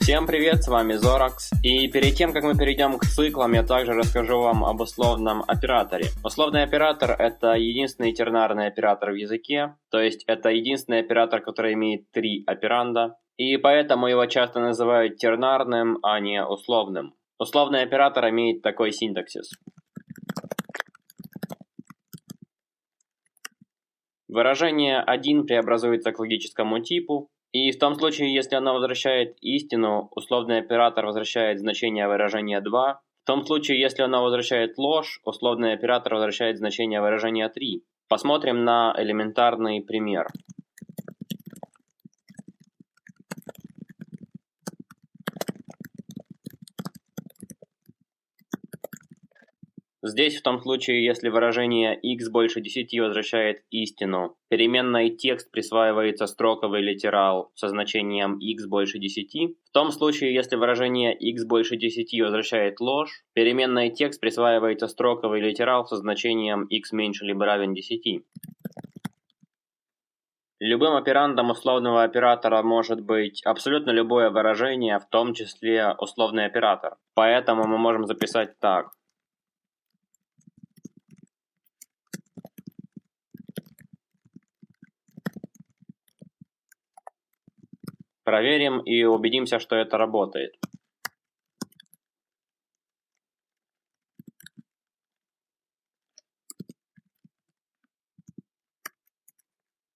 Всем привет, с вами Zorax. И перед тем, как мы перейдем к циклам, я также расскажу вам об условном операторе. Условный оператор – это единственный тернарный оператор в языке, то есть это единственный оператор, который имеет три операнда, и поэтому его часто называют тернарным, а не условным. Условный оператор имеет такой синтаксис. Выражение 1 преобразуется к логическому типу, и в том случае, если оно возвращает истину, условный оператор возвращает значение выражения 2. В том случае, если оно возвращает ложь, условный оператор возвращает значение выражения 3. Посмотрим на элементарный пример. Здесь в том случае, если выражение x больше 10 возвращает истину, переменной текст присваивается строковый литерал со значением x больше 10. В том случае, если выражение x больше 10 возвращает ложь, переменной текст присваивается строковый литерал со значением x меньше либо равен 10. Любым операндом условного оператора может быть абсолютно любое выражение, в том числе условный оператор. Поэтому мы можем записать так. Проверим и убедимся, что это работает.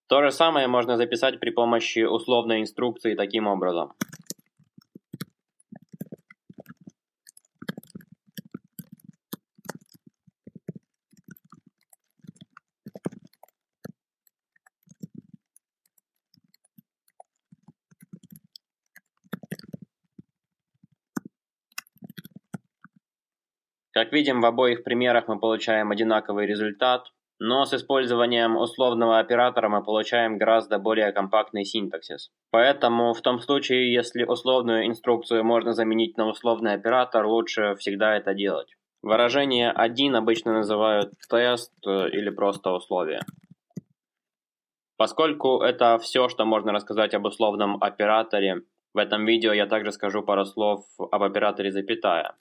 То же самое можно записать при помощи условной инструкции таким образом. Как видим, в обоих примерах мы получаем одинаковый результат, но с использованием условного оператора мы получаем гораздо более компактный синтаксис. Поэтому в том случае, если условную инструкцию можно заменить на условный оператор, лучше всегда это делать. Выражение 1 обычно называют тест или просто условие. Поскольку это все, что можно рассказать об условном операторе, в этом видео я также скажу пару слов об операторе запятая.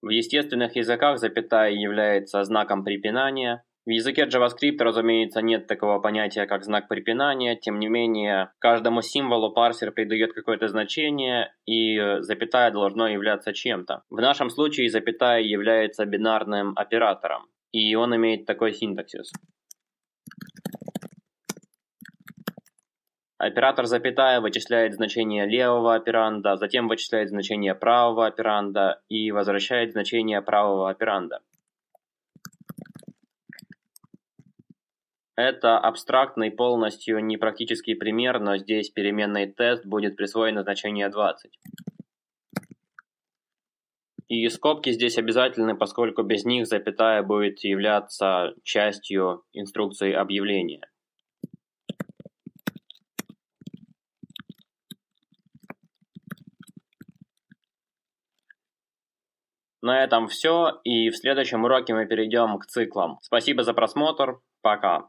В естественных языках запятая является знаком препинания. В языке JavaScript, разумеется, нет такого понятия, как знак препинания, тем не менее, каждому символу парсер придает какое-то значение, и запятая должно являться чем-то. В нашем случае запятая является бинарным оператором, и он имеет такой синтаксис. Оператор запятая вычисляет значение левого операнда, затем вычисляет значение правого операнда и возвращает значение правого операнда. Это абстрактный, полностью непрактический пример, но здесь переменной тест будет присвоено значение 20. И скобки здесь обязательны, поскольку без них запятая будет являться частью инструкции объявления. На этом все, и в следующем уроке мы перейдем к циклам. Спасибо за просмотр, пока.